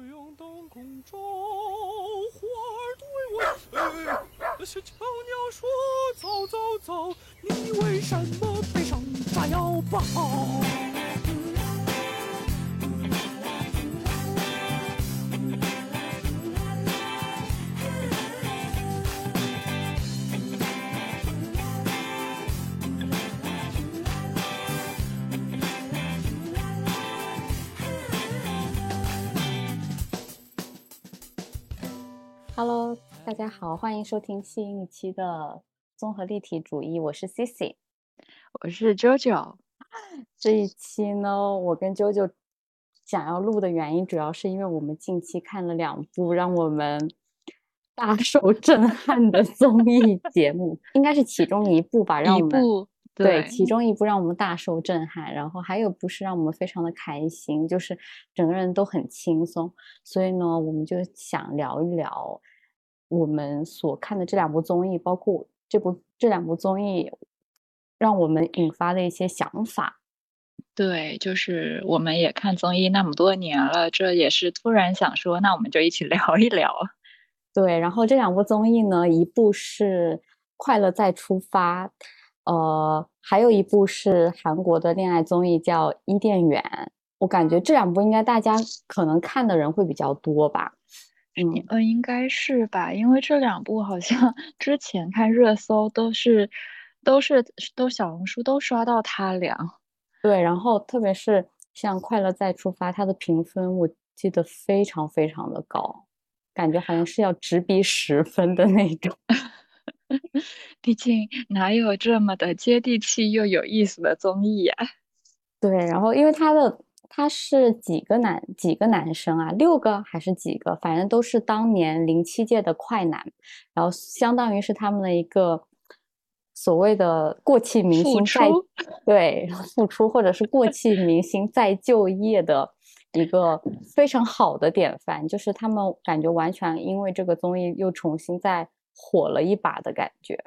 阳当空照，花儿对我。哎，小鸟说：“走走走，你为什么背上炸药包？”大家好，欢迎收听新一期的综合立体主义，我是 Cici，我是 JoJo。这一期呢，我跟 JoJo 想要录的原因，主要是因为我们近期看了两部让我们大受震撼的综艺节目，应该是其中一部吧，让我们对其中一部让我们大受震撼，然后还有部是让我们非常的开心，就是整个人都很轻松，所以呢，我们就想聊一聊我们所看的这两部综艺，包括这部这两部综艺让我们引发的一些想法。对，就是我们也看综艺那么多年了，这也是突然想说，那我们就一起 聊一聊。对，然后这两部综艺呢，一部是《快乐再出发》。呃，还有一部是韩国的恋爱综艺，叫《伊甸园》。我感觉这两部应该大家可能看的人会比较多吧。嗯嗯，应该是吧，因为这两部好像之前看热搜都是都是都小红书都刷到他俩。对，然后特别是像《快乐再出发》，它的评分我记得非常非常的高，感觉好像是要直逼十分的那种。毕竟哪有这么的接地气又有意思的综艺呀？对，然后因为他的他是几个男几个男生啊，六个还是几个，反正都是当年零七届的快男，然后相当于是他们的一个所谓的过气明星再对复出，或者是过气明星再就业的一个非常好的典范，就是他们感觉完全因为这个综艺又重新再。火了一把的感觉。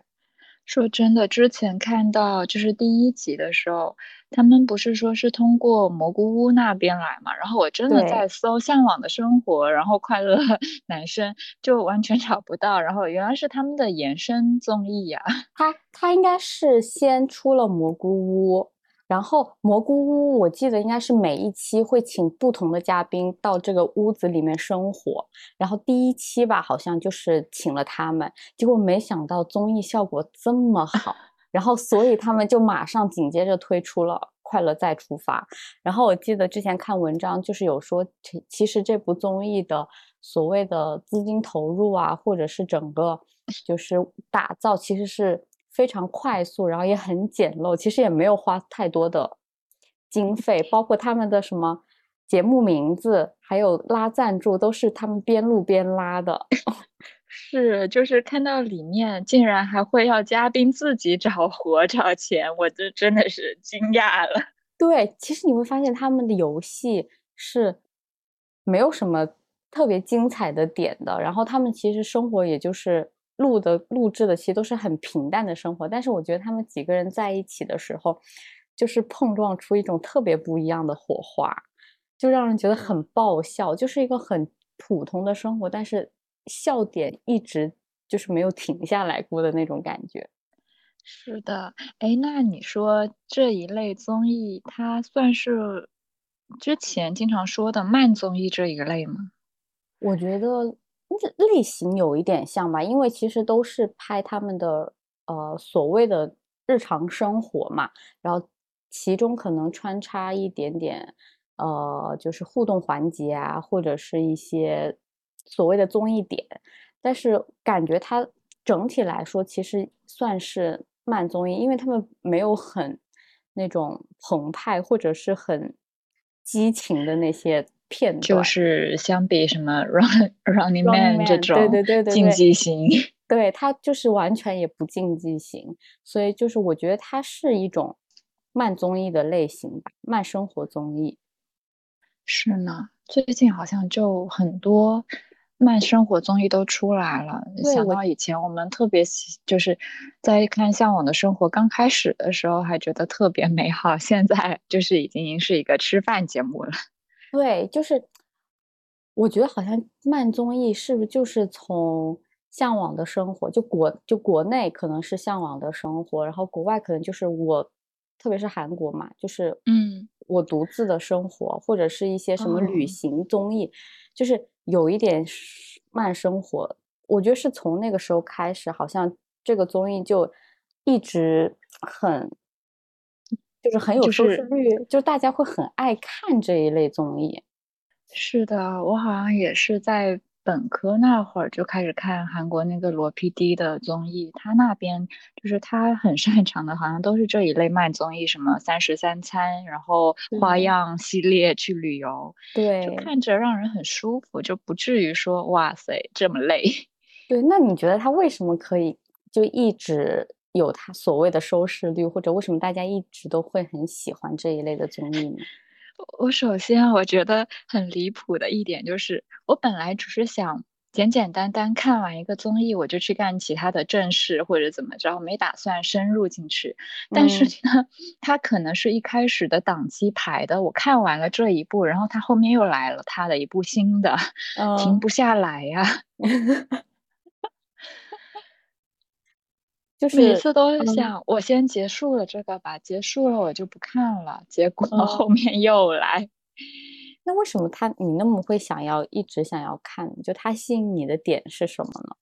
说真的，之前看到就是第一集的时候，他们不是说是通过蘑菇屋那边来嘛？然后我真的在搜《向往的生活》，然后快乐 男生就完全找不到。然后原来是他们的延伸综艺呀。他他应该是先出了蘑菇屋。然后蘑菇屋，我记得应该是每一期会请不同的嘉宾到这个屋子里面生活。然后第一期吧，好像就是请了他们，结果没想到综艺效果这么好，然后所以他们就马上紧接着推出了《快乐再出发》。然后我记得之前看文章，就是有说，其实这部综艺的所谓的资金投入啊，或者是整个就是打造，其实是。非常快速，然后也很简陋，其实也没有花太多的经费，包括他们的什么节目名字，还有拉赞助，都是他们边录边拉的。是，就是看到里面竟然还会要嘉宾自己找活找钱，我就真的是惊讶了。对，其实你会发现他们的游戏是没有什么特别精彩的点的，然后他们其实生活也就是。录的录制的其实都是很平淡的生活，但是我觉得他们几个人在一起的时候，就是碰撞出一种特别不一样的火花，就让人觉得很爆笑，就是一个很普通的生活，但是笑点一直就是没有停下来过的那种感觉。是的，哎，那你说这一类综艺，它算是之前经常说的慢综艺这一类吗？我觉得。类型有一点像吧，因为其实都是拍他们的呃所谓的日常生活嘛，然后其中可能穿插一点点呃就是互动环节啊，或者是一些所谓的综艺点，但是感觉它整体来说其实算是慢综艺，因为他们没有很那种澎湃或者是很激情的那些。片段就是相比什么 Run Running Man 这种对对对对竞技型，对它就是完全也不竞技型，所以就是我觉得它是一种慢综艺的类型吧，慢生活综艺。是呢，最近好像就很多慢生活综艺都出来了。想到以前我们特别喜，就是在看《向往的生活》刚开始的时候还觉得特别美好，现在就是已经是一个吃饭节目了。对，就是我觉得好像慢综艺是不是就是从向往的生活，就国就国内可能是向往的生活，然后国外可能就是我，特别是韩国嘛，就是嗯，我独自的生活，或者是一些什么旅哦行综艺，就是有一点慢生活。我觉得是从那个时候开始，好像这个综艺就一直很，就是很有收视率，就大家会很爱看这一类综艺。是的，我好像也是在本科那会儿就开始看韩国那个罗 PD 的综艺，他那边就是他很擅长的，好像都是这一类慢综艺，什么三十三餐，然后花样系列去旅游，对就对看着让人很舒服，就不至于说哇塞这么累。对，那你觉得他为什么可以就一直有他所谓的收视率，或者为什么大家一直都会很喜欢这一类的综艺呢？我首先我觉得很离谱的一点就是，我本来只是想简简单单看完一个综艺，我就去干其他的正事或者怎么着，没打算深入进去。但是嗯呢，他可能是一开始的档期排的，我看完了这一部，然后他后面又来了他的一部新的，停嗯，不下来呀。就是每次都是嗯想，我先结束了这个吧，结束了我就不看了，结果嗯，后面又来。那为什么他你那么会想要一直想要看？就他吸引你的点是什么呢？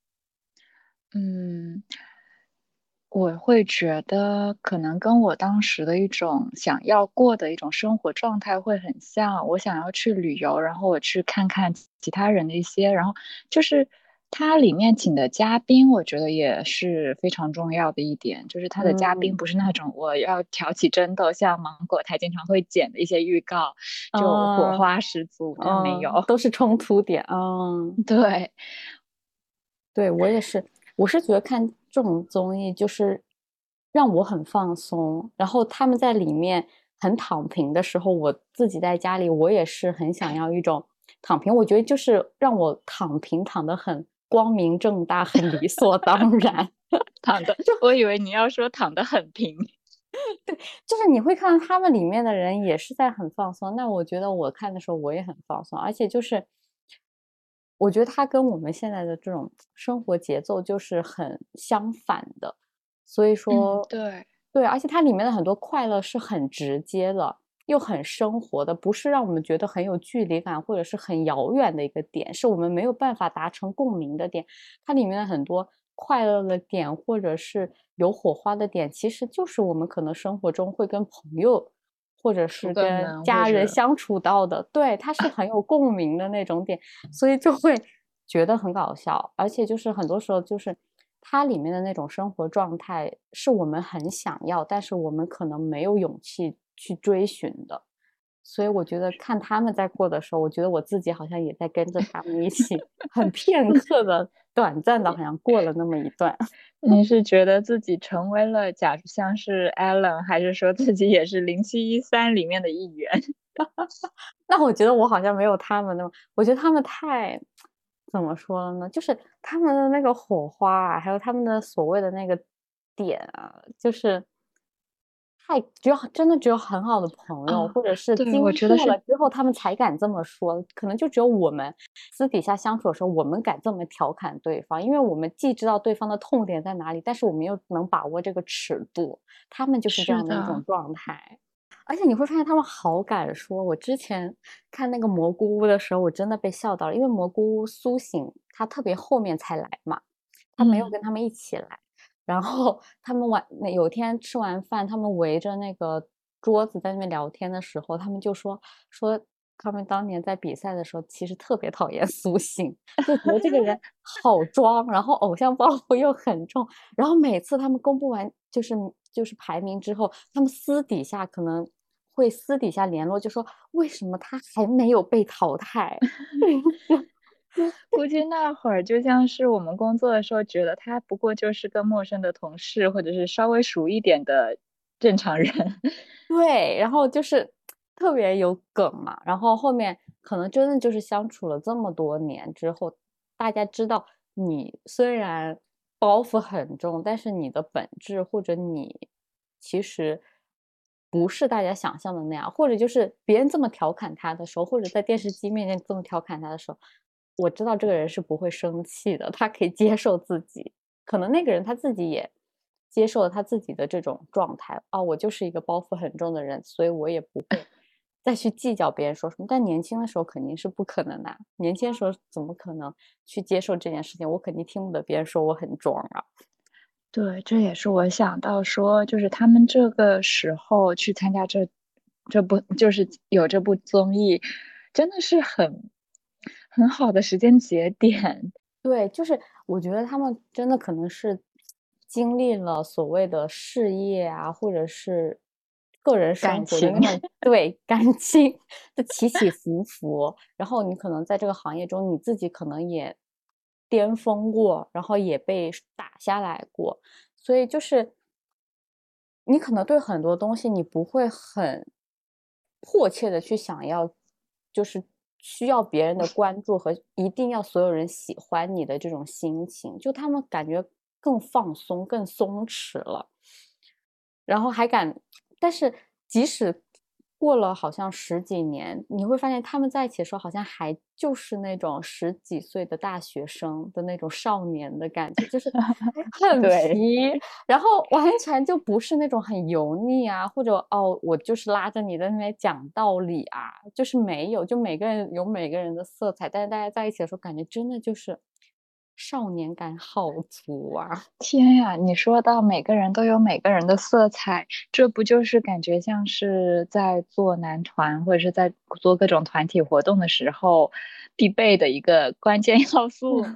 嗯，我会觉得可能跟我当时的一种想要过的一种生活状态会很像。我想要去旅游，然后我去看看其他人的一些，然后就是它里面请的嘉宾，我觉得也是非常重要的一点，就是他的嘉宾嗯不是那种我要挑起争斗，像芒果台经常会剪的一些预告，就火啊花十足，他没嗯，有。都是冲突点。嗯，对，对，我也是，我是觉得看这种综艺就是让我很放松，然后他们在里面很躺平的时候，我自己在家里，我也是很想要一种躺平。我觉得就是让我躺平，躺得很光明正大，很理所当然。躺的，我以为你要说躺的很平。对就是你会看到他们里面的人也是在很放松，那我觉得我看的时候我也很放松，而且就是我觉得它跟我们现在的这种生活节奏就是很相反的，所以嗯，说对。对，而且它里面的很多快乐是很直接的，又很生活的，不是让我们觉得很有距离感或者是很遥远的一个点，是我们没有办法达成共鸣的点。它里面的很多快乐的点，或者是有火花的点，其实就是我们可能生活中会跟朋友或者是跟家人相处到的，对，它是很有共鸣的那种点，所以就会觉得很搞笑，而且就是很多时候就是它里面的那种生活状态是我们很想要，但是我们可能没有勇气去追寻的。所以我觉得看他们在过的时候，我觉得我自己好像也在跟着他们一起，很片刻的、短暂的，好像过了那么一段。你是觉得自己成为了假像是 Alan，还是说自己也是零七一三里面的一员？那我觉得我好像没有他们那么，我觉得他们太怎么说了呢？就是他们的那个火花啊，还有他们的所谓的那个点啊，就是太只有真的只有很好的朋友，啊或者是对经我觉得是过了之后，他们才敢这么说。可能就只有我们私底下相处的时候，我们敢这么调侃对方，因为我们既知道对方的痛点在哪里，但是我们又能把握这个尺度。他们就是这样的一种状态。而且你会发现他们好敢说。我之前看那个蘑菇屋的时候，我真的被笑到了，因为蘑菇屋苏醒他特别后面才来嘛，他没有嗯跟他们一起来。然后他们晚那有天吃完饭，他们围着那个桌子在那边聊天的时候，他们就说说他们当年在比赛的时候，其实特别讨厌苏醒，就觉得这个人 好装，然后偶像包袱又很重，然后每次他们公布完就是就是排名之后，他们私底下可能会私底下联络，就说为什么他还没有被淘汰？估计那会儿就像是我们工作的时候，觉得他不过就是个陌生的同事，或者是稍微熟一点的正常人。对，然后就是特别有梗嘛，然后后面可能真的就是相处了这么多年之后，大家知道你虽然包袱很重，但是你的本质或者你其实不是大家想象的那样，或者就是别人这么调侃他的时候，或者在电视机面前这么调侃他的时候，我知道这个人是不会生气的，他可以接受自己。可能那个人他自己也接受了他自己的这种状态啊，我就是一个包袱很重的人，所以我也不会 再去计较别人说什么。但年轻的时候肯定是不可能的，年轻的时候怎么可能去接受这件事情？我肯定听不得别人说我很装啊。对，这也是我想到说，就是他们这个时候去参加这这部，就是有这部综艺，真的是很很好的时间节点。对，就是我觉得他们真的可能是经历了所谓的事业啊，或者是个人感情，对感情的起起伏伏，然后你可能在这个行业中，你自己可能也。巅峰过，然后也被打下来过，所以就是你可能对很多东西你不会很迫切的去想要，就是需要别人的关注和一定要所有人喜欢你的这种心情，就他们感觉更放松、更松弛了，然后还敢，但是即使。过了好像十几年，你会发现他们在一起的时候，好像还就是那种十几岁的大学生的那种少年的感觉，就是 很皮，然后完全就不是那种很油腻啊，或者哦，我就是拉着你在那边讲道理啊，就是没有，就每个人有每个人的色彩，但是大家在一起的时候，感觉真的就是。少年感好足啊！天呀，你说到每个人都有每个人的色彩，这不就是感觉像是在做男团或者是在做各种团体活动的时候必备的一个关键 要素吗？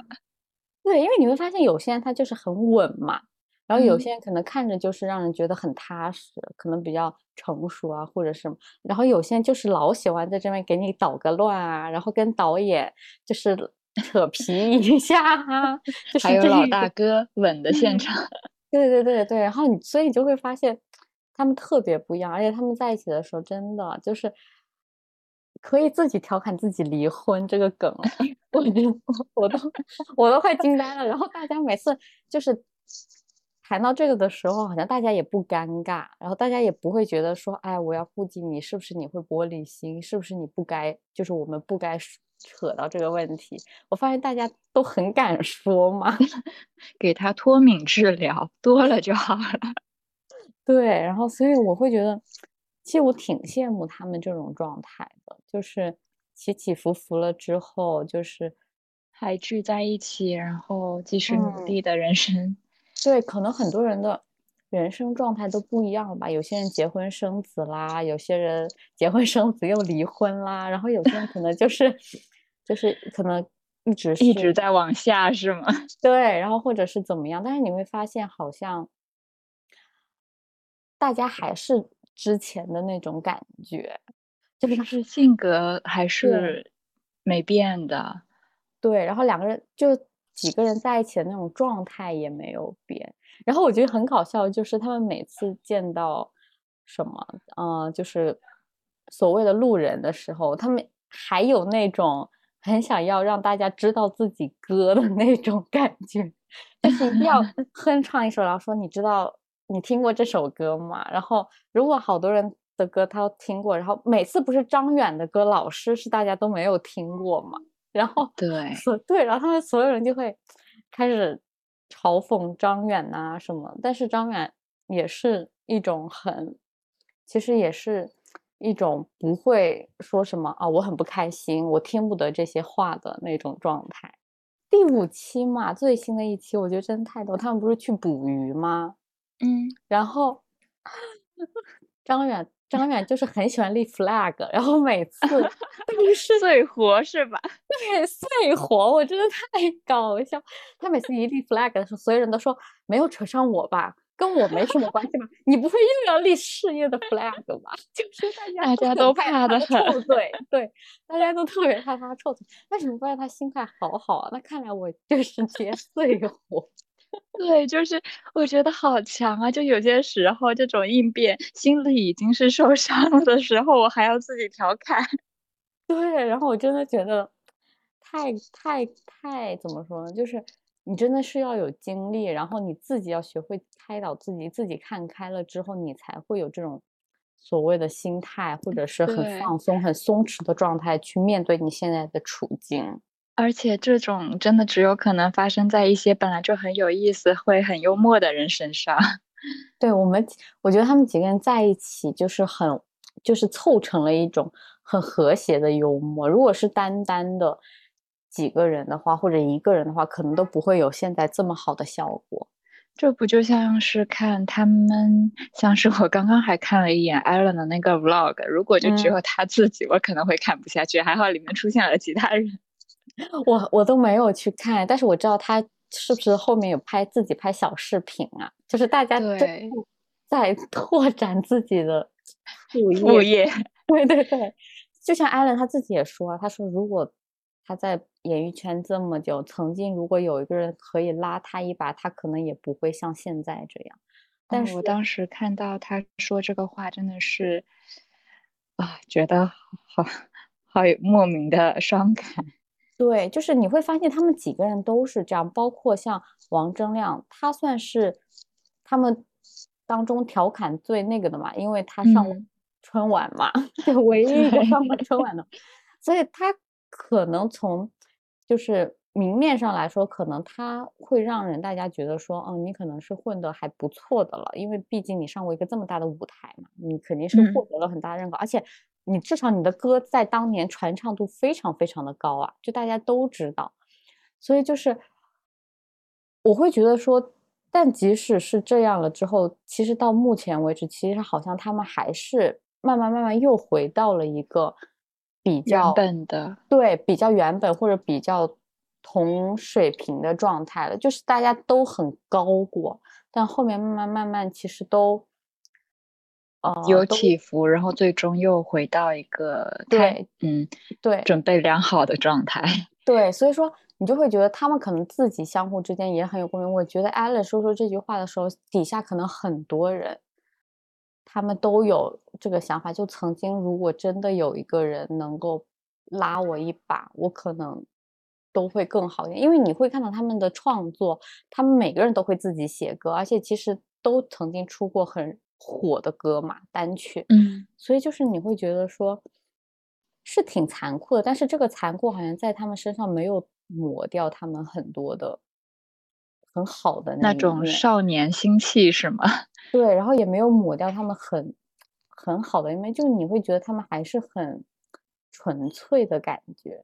对，因为你会发现有些人他就是很稳嘛，然后有些人可能看着就是让人觉得很踏实，可能比较成熟啊，或者什么，然后有些人就是老喜欢在这边给你捣个乱啊，然后跟导演就是。扯皮一下哈，还有老大哥 吻的现场，对对对对，然后你所以你就会发现他们特别不一样，而且他们在一起的时候真的就是可以自己调侃自己离婚这个梗，我我都我都快惊呆了。然后大家每次就是谈到这个的时候，好像大家也不尴尬，然后大家也不会觉得说，哎，我要顾及你是不是你会玻璃心，是不是你不该，就是我们不该。扯到这个问题，我发现大家都很敢说嘛，给他脱敏治疗多了就好了。对，然后所以我会觉得，其实我挺羡慕他们这种状态的，就是起起伏伏了之后，就是还聚在一起，然后继续努力的人生。对，可能很多人的。人生状态都不一样吧？有些人结婚生子啦，有些人结婚生子又离婚啦，然后有些人可能就是就是可能一直一直在往下，是吗？对，然后或者是怎么样？但是你会发现，好像大家还是之前的那种感觉，就是性格还是没变的。对，然后两个人就几个人在一起的那种状态也没有变。然后我觉得很搞笑，就是他们每次见到什么，嗯，就是所谓的路人的时候，他们还有那种很想要让大家知道自己歌的那种感觉，就是一定要 哼唱一首，然后说你知道你听过这首歌吗？然后如果好多人的歌他都听过，然后每次不是张远的歌，老师是大家都没有听过嘛？然后对，对，然后他们所有人就会开始。嘲讽张远呐什么，但是张远也是一种很，其实也是一种不会说什么啊，我很不开心，我听不得这些话的那种状态。第五期嘛，最新的一期，我觉得真的太逗。他们不是去捕鱼吗？嗯，然后 张远。张远就是很喜欢立 flag，然后每次 都是碎活是吧？对，碎活，我真的太搞笑。他每次一立 flag 的时候，所有人都说没有扯上我吧，跟我没什么关系吧？你不会又要立事业的 flag 吧？就是大家都怕的很，臭嘴，对，大家都特别怕他臭嘴。但是我发现他心态好好啊，那看来我就是 接碎活。对，就是我觉得好强啊！就有些时候这种应变，心里已经是受伤了的时候，我还要自己调侃。对，然后我真的觉得太太太怎么说呢？就是你真的是要有经历，然后你自己要学会开导自己，自己看开了之后，你才会有这种所谓的心态，或者是很放松、很松弛的状态去面对你现在的处境。而且这种真的只有可能发生在一些本来就很有意思、会很幽默的人身上。对我们，我觉得他们几个人在一起就是很，就是凑成了一种很和谐的幽默。如果是单单的几个人的话，或者一个人的话，可能都不会有现在这么好的效果。这不就像是看他们，像是我刚刚还看了一眼 Allen 的那个 vlog，如果就只嗯有他自己，我可能会看不下去。还好里面出现了其他人。我我都没有去看，但是我知道他是不是后面有拍自己拍小视频啊？就是大家真对 在拓展自己的副业。副业，对对对，就像艾伦他自己也说啊，他说如果他在演艺圈这么久，曾经如果有一个人可以拉他一把，他可能也不会像现在这样。但是哦我当时看到他说这个话，真的是啊，觉得好好莫名的伤感。对，就是你会发现他们几个人都是这样，包括像王铮亮，他算是他们当中调侃最那个的嘛，因为他上春晚嘛，就 唯一一个上过春晚的，所以他可能从就是明面上来说，可能他会让人大家觉得说，嗯，你可能是混得还不错的了，因为毕竟你上过一个这么大的舞台嘛，你肯定是获嗯。得了很大认可，而且你至少你的歌在当年传唱度非常非常的高啊，就大家都知道，所以就是我会觉得说，但即使是这样了之后，其实到目前为止，其实好像他们还是慢慢慢慢又回到了一个比原较本的，对比较原本或者比较同水平的状态了，就是大家都很高过，但后面慢慢慢慢其实都呃有起伏，然后最终又回到一个太对嗯对准备良好的状态。对，所以说你就会觉得他们可能自己相互之间也很有共鸣。我觉得 Allen 说出这句话的时候，底下可能很多人，他们都有这个想法。就曾经如果真的有一个人能够拉我一把，我可能都会更好一点。因为你会看到他们的创作，他们每个人都会自己写歌，而且其实都曾经出过很火的歌嘛，单曲。嗯，所以就是你会觉得说，是挺残酷的，但是这个残酷好像在他们身上没有抹掉他们很多的很好的那种少年心气是吗？对，然后也没有抹掉他们很很好的一面，就你会觉得他们还是很纯粹的感觉，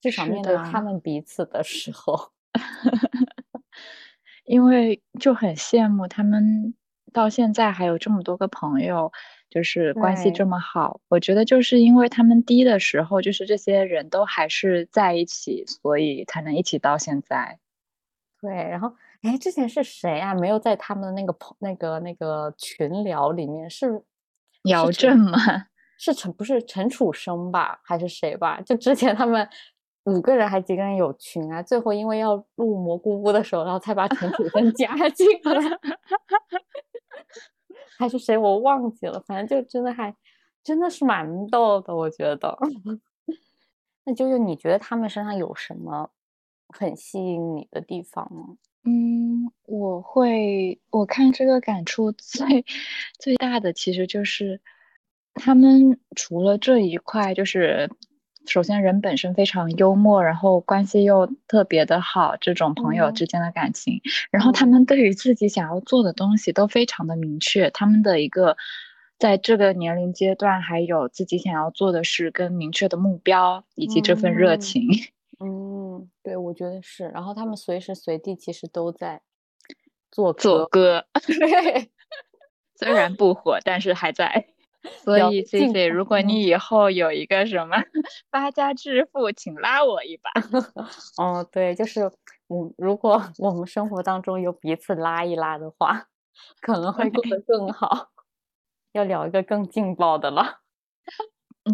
至少面对他们彼此的时候，因为就很羡慕他们到现在还有这么多个朋友，就是关系这么好。我觉得就是因为他们低的时候，就是这些人都还是在一起，所以才能一起到现在。对，然后哎，之前是谁啊？没有在他们的那个朋那个那个群聊里面是姚陈正嘛，是陈 不是陈楚生吧，还是谁吧？就之前他们五个人还几个人有群啊，最后因为要录蘑菇屋的时候，然后才把陈楚生 加进来，还是谁我忘记了，反正就真的还真的是蛮逗的，我觉得。那啾啾，你觉得他们身上有什么很吸引你的地方吗？嗯，我会，我看这个感触 最最大的其实就是他们除了这一块，就是首先人本身非常幽默，然后关系又特别的好，这种朋友嗯之间的感情，然后他嗯们对于自己想要做的东西都非常的明确，他们的一个在这个年龄阶段还有自己想要做的事跟明确的目标，以及这份热嗯情。嗯，对，我觉得是。然后他们随时随地其实都在做做歌，歌，对，虽然不火，但是还在。所以 C 进 C，步如果嗯你以后有一个什么 发家致富，请拉我一把。哦，对，就是我如果我们生活当中有彼此拉一拉的话，可能会过得更好。要聊一个更劲爆的了。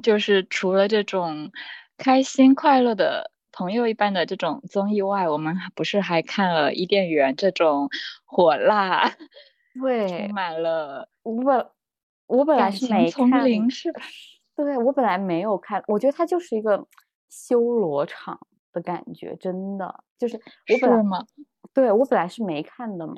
就是除了这种开心快乐的朋友一般的这种综艺外，我们不是还看了伊甸园这种火辣、对充，满了我本我本来是没看，林是吧？对，我本来没有看，我觉得它就是一个修罗场的感觉，真的就是我本来？对我本来是没看的嘛，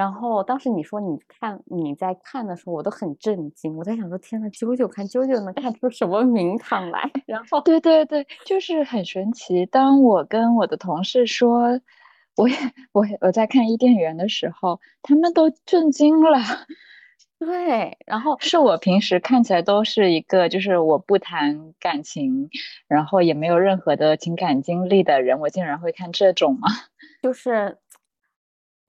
然后当时你说你看你在看的时候，我都很震惊。我在想说，天呐，九九看九九能看出什么名堂来？然后对对对，就是很神奇。当我跟我的同事说，我也我我在看伊甸园的时候，他们都震惊了。对，然后是我平时看起来都是一个，就是我不谈感情，然后也没有任何的情感经历的人，我竟然会看这种吗？就是，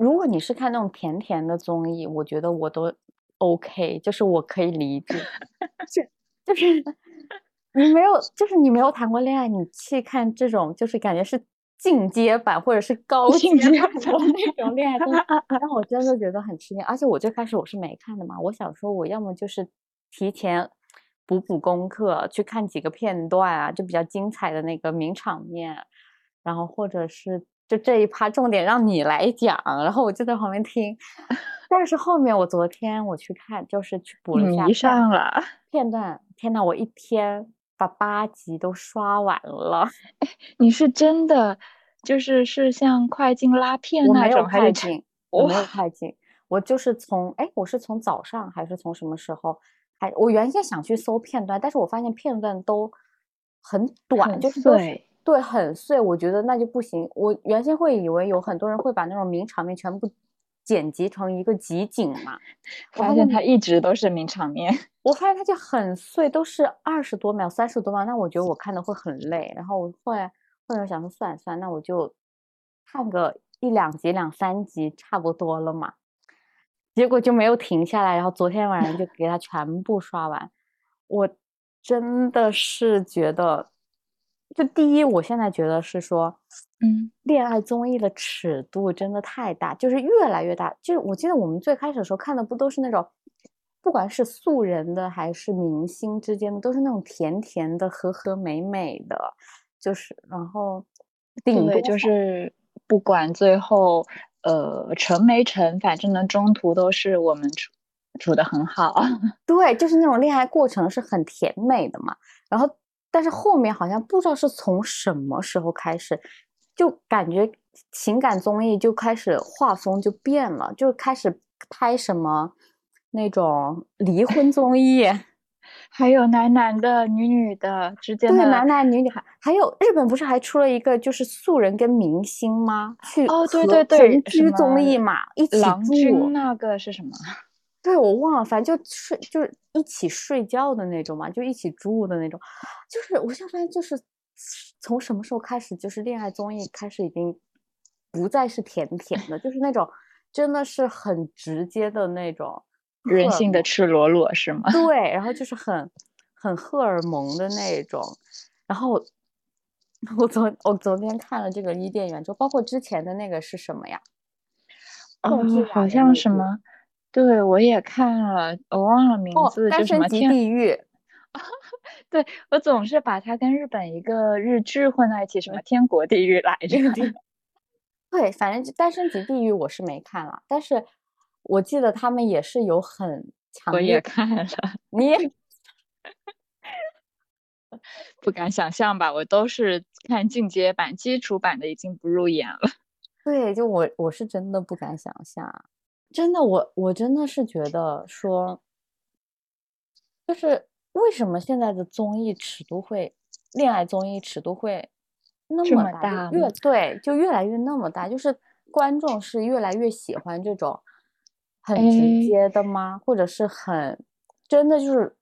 如果你是看那种甜甜的综艺，我觉得我都 OK，就是我可以理解。就就是你没有，就是你没有谈过恋爱，你去看这种，就是感觉是。进阶版或者是高阶版的那种恋爱综艺，让我真的觉得很吃惊。而且我最开始我是没看的嘛，我想说我要么就是提前补补功课，去看几个片段啊，就比较精彩的那个名场面，然后或者是就这一趴重点让你来讲，然后我就在旁边听。但是后面我昨天我去看，就是去补了一下上了片段，天呐，我一天。把八集都刷完了，哎，你是真的就是是像快进拉片那种快进？我没有快进，我就是从哎，我是从早上还是从什么时候？还我原先想去搜片段，但是我发现片段都很短，就是碎，对，很碎。我觉得那就不行。我原先会以为有很多人会把那种名场面全部。剪辑成一个集锦嘛，发现它一直都是名场面。我发现它就很碎，都是二十多秒、三十多秒，那我觉得我看的会很累。然后我后来后来想说，算了算，那我就看个一两集、两三集差不多了嘛。结果就没有停下来，然后昨天晚上就给它全部刷完。我真的是觉得，就第一，我现在觉得是说。嗯，恋爱综艺的尺度真的太大，就是越来越大。就是我记得我们最开始的时候看的不都是那种，不管是素人的还是明星之间的，都是那种甜甜的、和和美美的。就是然后，对，就是不管最后呃成没成，反正呢中途都是我们处处的很好。对，就是那种恋爱过程是很甜美的嘛。然后，但是后面好像不知道是从什么时候开始。就感觉情感综艺就开始画风就变了，就开始拍什么那种离婚综艺，还有男男的、女女的之间的，对，男男女女还还有日本不是还出了一个就是素人跟明星吗？去哦，对对对，同居综艺嘛，一起住那个是什么？对我忘了，反正就睡就是一起睡觉的那种嘛，就一起住的那种，就是我现在发现就是。从什么时候开始，就是恋爱综艺开始已经不再是甜甜的，就是那种真的是很直接的那种人性的赤裸裸，是吗？对，然后就是很很荷尔蒙的那种。然后我昨我昨天看了这个伊甸园，就包括之前的那个是什么呀？哦，好像什么？对，我也看了，我忘了名字，就什么地狱。对我总是把它跟日本一个日剧混在一起，什么天国地狱来着？对，反正《单身级地狱》我是没看了，但是我记得他们也是有很强烈。我也看了，你也 不敢想象吧？我都是看进阶版、基础版的，已经不入眼了。对，就我我是真的不敢想象，真的，我我真的是觉得说，就是。为什么现在的综艺尺度会，恋爱综艺尺度会那么大？越对，就越来越那么大，就是观众是越来越喜欢这种很直接的吗？或者是很真的就是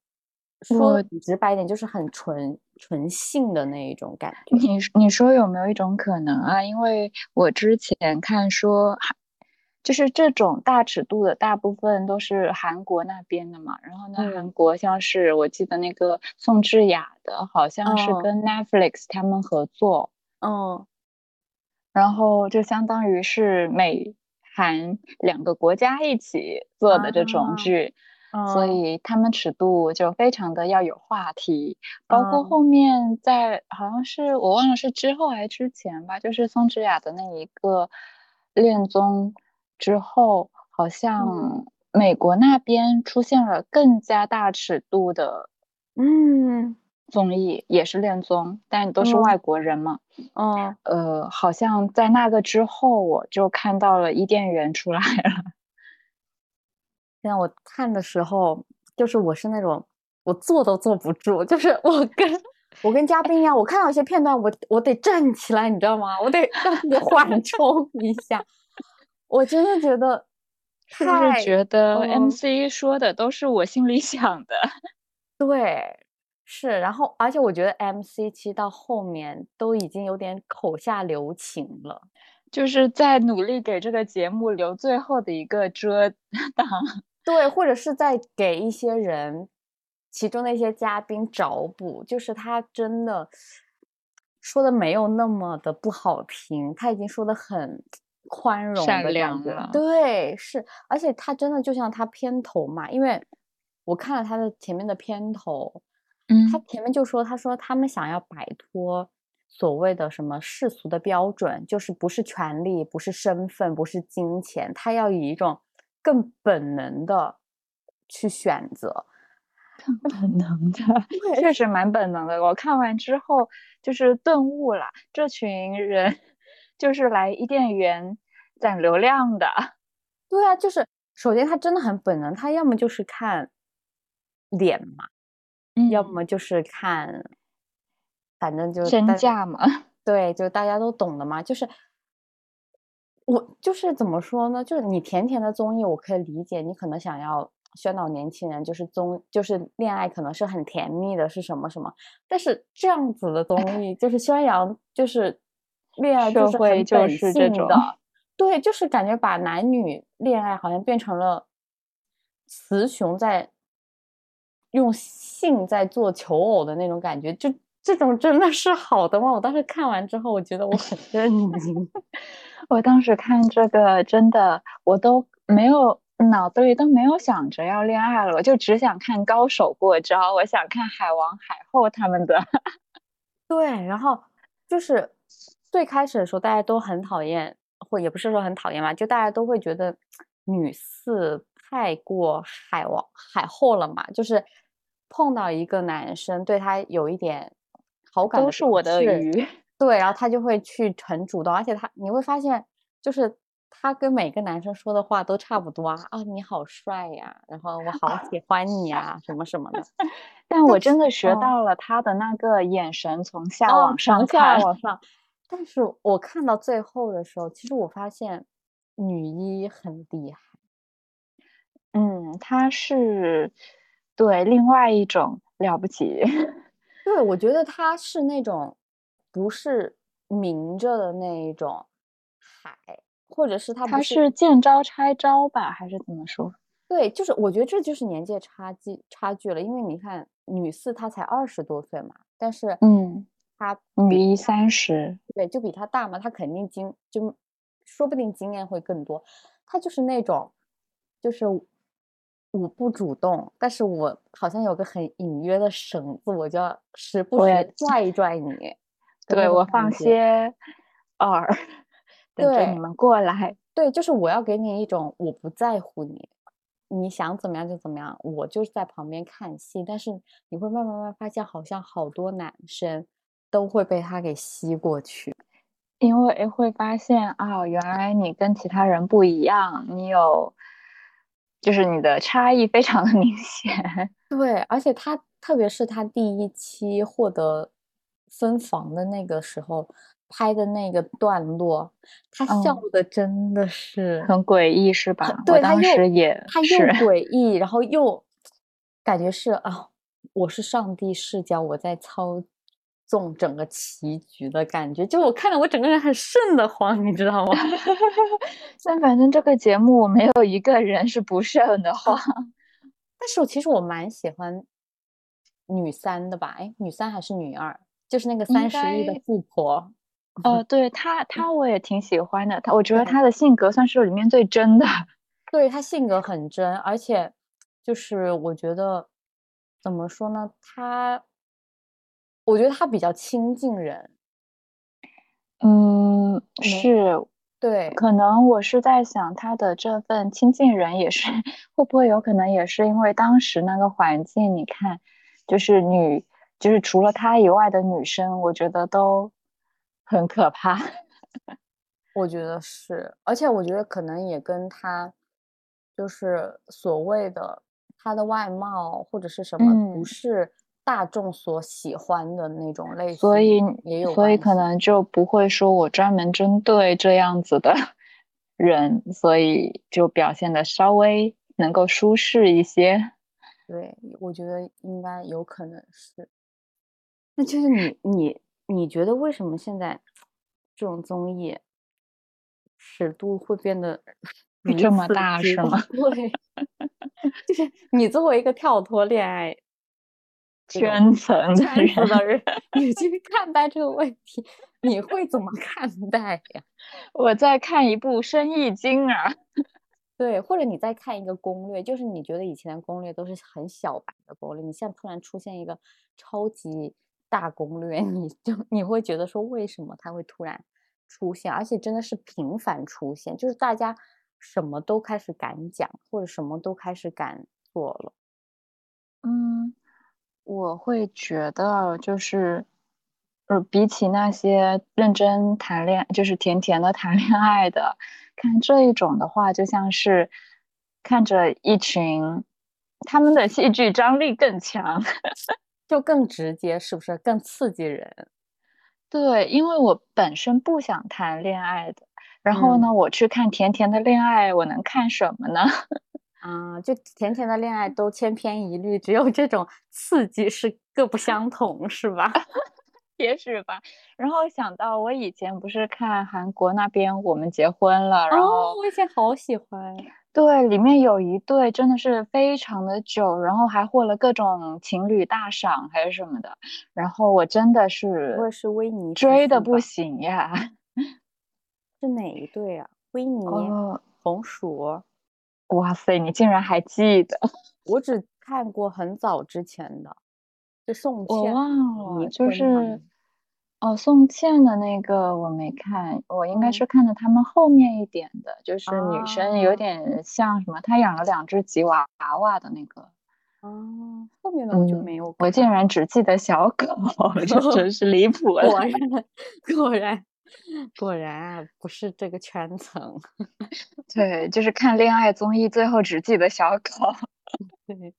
说直白一点，就是很纯纯性的那一种感觉？你你说有没有一种可能啊？因为我之前看说。就是这种大尺度的，大部分都是韩国那边的嘛。然后呢，韩国像是我记得那个宋智雅的，好像是跟 Netflix 他们合作。嗯。然后就相当于是美韩两个国家一起做的这种剧，所以他们尺度就非常的要有话题。包括后面在好像是我忘了是之后还是之前吧，就是宋智雅的那一个恋综。之后，好像美国那边出现了更加大尺度的，嗯，综艺也是恋综，但都是外国人嘛。嗯，呃，好像在那个之后，我就看到了伊甸园出来了。现在我看的时候，就是我是那种我坐都坐不住，就是 我跟我跟嘉宾一样，我看到一些片段，我我得站起来，你知道吗？我得让自己缓冲一下。我真的觉得，是不是觉得 MC 说的都是我心里 想的？对，是。然后，而且我觉得 MC 其实到后面都已经有点口下留情了。就是在努力给这个节目留最后的一个遮 挡，对，或者是在给一些人，其中的一些嘉宾找补，就是他真的说的没有那么的不好听，他已经说的很宽容、善良了。对，是，而且他真的就像他片头嘛，因为我看了他的前面的片头，嗯，他前面就说，他说他们想要摆脱。所谓的什么世俗的标准，就是不是权利，不是身份，不是金钱，他要以一种更本能的去选择，更 本能的，确实蛮本能的。我看完之后就是顿悟了，这群人就是来伊甸园攒流量的。对啊，就是首先他真的很本能，他要么就是看脸嘛，要么就是看。反正就身价嘛，对，就大家都懂的嘛。就是我就是怎么说呢？就是你甜甜的综艺，我可以理解，你可能想要宣导年轻人，就是综就是恋爱可能是很甜蜜的，是什么什么。但是这样子的综艺，就是宣扬就是恋爱就是很本性的，对，就是感觉把男女恋爱好像变成了雌雄在用性在做求偶的那种感觉，就。这种真的是好的吗？我当时看完之后，我觉得我很 震惊。我当时看这个，真的我都没有脑子里都没有想着要恋爱了，我就只想看高手过招，我想看海王海后他们的。对，然后就是最开始的时候，大家都很讨厌，或也不是说很讨厌吧，就大家都会觉得女四太过海王海后了嘛，就是碰到一个男生对他有一点。好感都是我的鱼，对，然后他就会去很主动，而且他你会发现，就是他跟每个男生说的话都差不多啊，啊你好帅呀，然后我好喜欢你啊，什么什么的。但我真的学到了他的那个眼神从下往上看，往上。但是我看到最后的时候，其实我发现女一很厉害。嗯，她是对另外一种了不起。对，我觉得她是那种不是明着的那一种海，或者是他他是见招拆招吧，还是怎么说？对，就是我觉得这就是年纪差距差距了，因为你看女四她才二十多岁嘛，但是嗯，她女一三十，对，就比他大嘛，他肯定经就说不定经验会更多，他就是那种就是。我不主动，但是我好像有个很隐约的绳子，我就要时不时拽一拽你。对我放些饵，等着你们过来。对，就是我要给你一种我不在乎你，你想怎么样就怎么样，我就是在旁边看戏。但是你会慢慢慢发现，好像好多男生都会被他给吸过去，因为会发现啊，原来你跟其他人不一样，你有。就是你的差异非常的明显，对，而且他特别是他第一期获得分房的那个时候拍的那个段落，他笑的真的是很诡异，是吧？对，当时也他又诡 异，然后又感觉是啊，我是上帝视角，我在操。纵整个棋局的感觉，就我看到我整个人很瘆得慌，你知道吗？但反正这个节目没有一个人是不瘆得慌。但是我其实我蛮喜欢女三的吧？哎，女三还是女二？就是那个三十亿的富婆。哦，对她，她我也挺喜欢的。她，我觉得她的性格算是里面最真的。对她性格很真，而且就是我觉得怎么说呢？她。我觉得他比较亲近人，嗯，是，对，可能我是在想他的这份亲近人也是会不会有可能也是因为当时那个环境，你看，就是女，就是除了他以外的女生，我觉得都很可怕。我觉得是，而且我觉得可能也跟他就是所谓的他的外貌或者是什么不是大众所喜欢的那种类型，所以也有，所以可能就不会说我专门针对这样子的 人，所以就表现的稍微能够舒适一些。对，我觉得应该有可能是。那就是你你你觉得为什么现在这种综艺尺度会变得这么大是吗？对，就是你作为一个跳脱恋爱圈层的人的人，你去看待这个问题，你会怎么 看待呀？我在看一部《生意经》啊。对，或者你在看一个攻略，就是你觉得以前的攻略都是很小白的攻略，你现在突然出现一个超级大攻略，你就你会觉得说为什么它会突然出现，而且真的是频繁出现，就是大家什么都开始敢讲，或者什么都开始敢做了。嗯，我会觉得就是，呃，比起那些认真谈恋，就是甜甜的谈恋爱的。看这一种的话，就像是看着一群，他们的戏剧张力更强，就更直接，是不是更刺激人？对，因为我本身不想谈恋爱的，然后呢，我去看甜甜的恋爱，我能看什么呢？啊，就甜甜的恋爱都千篇一律，只有这种刺激是各不相同，是吧？也许吧，然后想到我以前不是看韩国那边我们结婚了，然后我以前好喜欢，对，里面有一对真的是非常的久，然后还获了各种情侣大赏还是什么的，然后我真的是我是维尼追的不行呀，是哪一对啊？维尼红薯，哇塞，你竟然还记得？我只看过很早之前的，就宋茜，我忘了，就是。哦，宋茜的那个我没看，我应该是看的他们后面一点的，就是女生有点像什么，她养了两只吉娃娃的那个。哦，后面的我就没有。我竟然只记得小狗，这 真是离谱了。果然，果然，果然啊，不是这个圈层。对，就是看恋爱综艺，最后只记得小狗。对，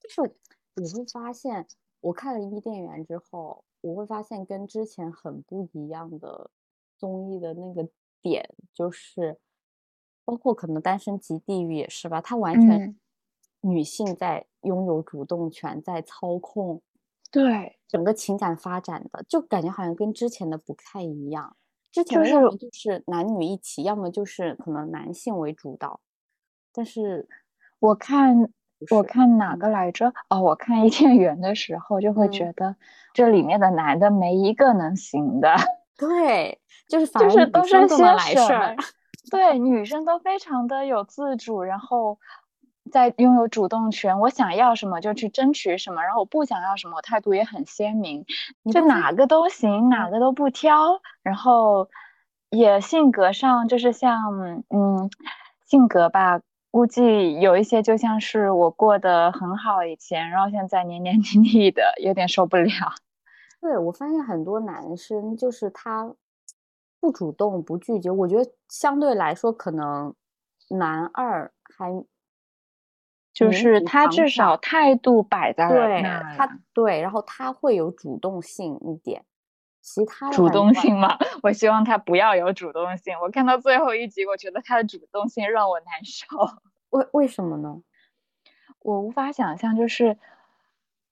就是你会发现，我看了伊甸园之后。我会发现跟之前很不一样的综艺的那个点，就是包括可能《单身即地狱》也是吧，它完全女性在拥有主动权，在操控，对整个情感发展的，就感觉好像跟之前的不太一样。之前要么就是男女一起，要么就是可能男性为主导，但是我看。我看哪个来着？哦，我看伊甸园的时候就会觉得这里面的男的没一个能行的。对，就是就是都是些事儿。对，女生都非常的有自主，然后在拥有主动权。我想要什么就去争取什么，然后我不想要什么，我态度也很鲜明，就哪个都行，哪个都不挑。然后也性格上就是像嗯，性格吧。估计有一些就像是我过得很好以前，然后现在黏黏 腻腻的，有点受不了。对我发现很多男生就是他不主动不拒绝，我觉得相对来说可能男二还就是他至少态度摆在对，他对，然后他会有主动性一点。其他主动性吗？我希望他不要有主动性。我看到最后一集，我觉得他的主动性让我难受。为为什么呢？我无法想象，就是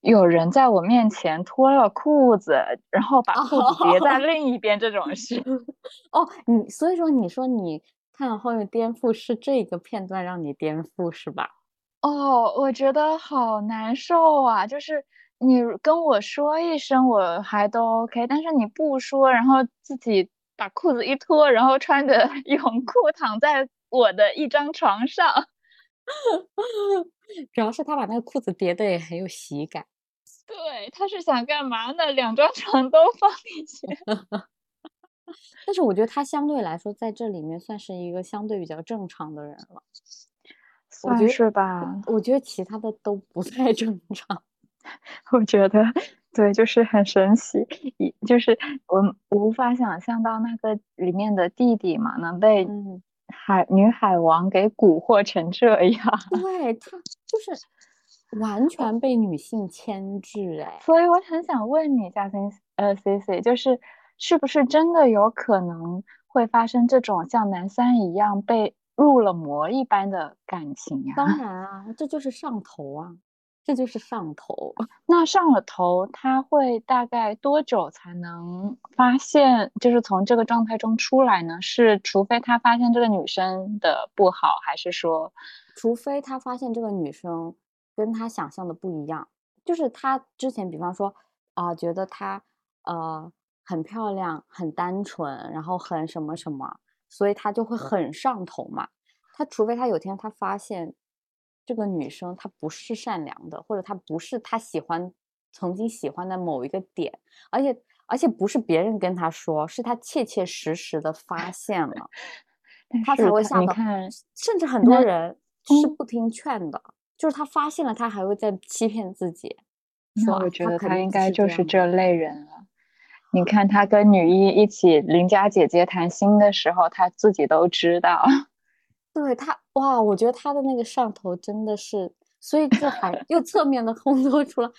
有人在我面前脱了裤子，然后把裤子叠在另一边这种事。哦，你所以说你说你看后面颠覆是这个片段让你颠覆是吧？哦，我觉得好难受啊，就是。你跟我说一声我还都 OK，但是你不说，然后自己把裤子一脱，然后穿着 泳裤躺在我的一张床上，主要是他把那个裤子叠的也很有喜感。对，他是想干嘛呢？两张床都放进去。但是我觉得他相对来说在这里面算是一个相对比较正常的人了。算是吧。我觉得其他的都不太正常。我觉得对，就是很神奇，就是我我无法想象到那个里面的弟弟嘛，能被海女海王给蛊惑成这样，对他就是完全被女性牵制哎，所以我很想问你，嘉欣，呃，C C，就是是不是真的有可能会发生这种像男三一样被入了魔一般的感情呀？当然啊，这就是上头啊。这就是上头。那上了头，他会大概多久才能发现，就是从这个状态中出来呢？是除非他发现这个女生的不好，还是说，除非他发现这个女生跟他想象的不一样？就是他之前，比方说啊，觉得她呃很漂亮、很单纯，然后很什么什么，所以他就会很上头嘛。他除非他有天他发现。这个女生她不是善良的，或者她不是他喜欢曾经喜欢的某一个点，而且而且不是别人跟他说，是他切切实实的发现了，他才会下头。甚至很多人是不听劝的，就是他发现了，他还会再欺骗自己。那我觉得他应该就是这类人了。你看他跟女一一起邻家姐姐谈心的时候，他自己都知道。对他哇，我觉得他的那个上头真的是，所以就还又侧面的烘托出了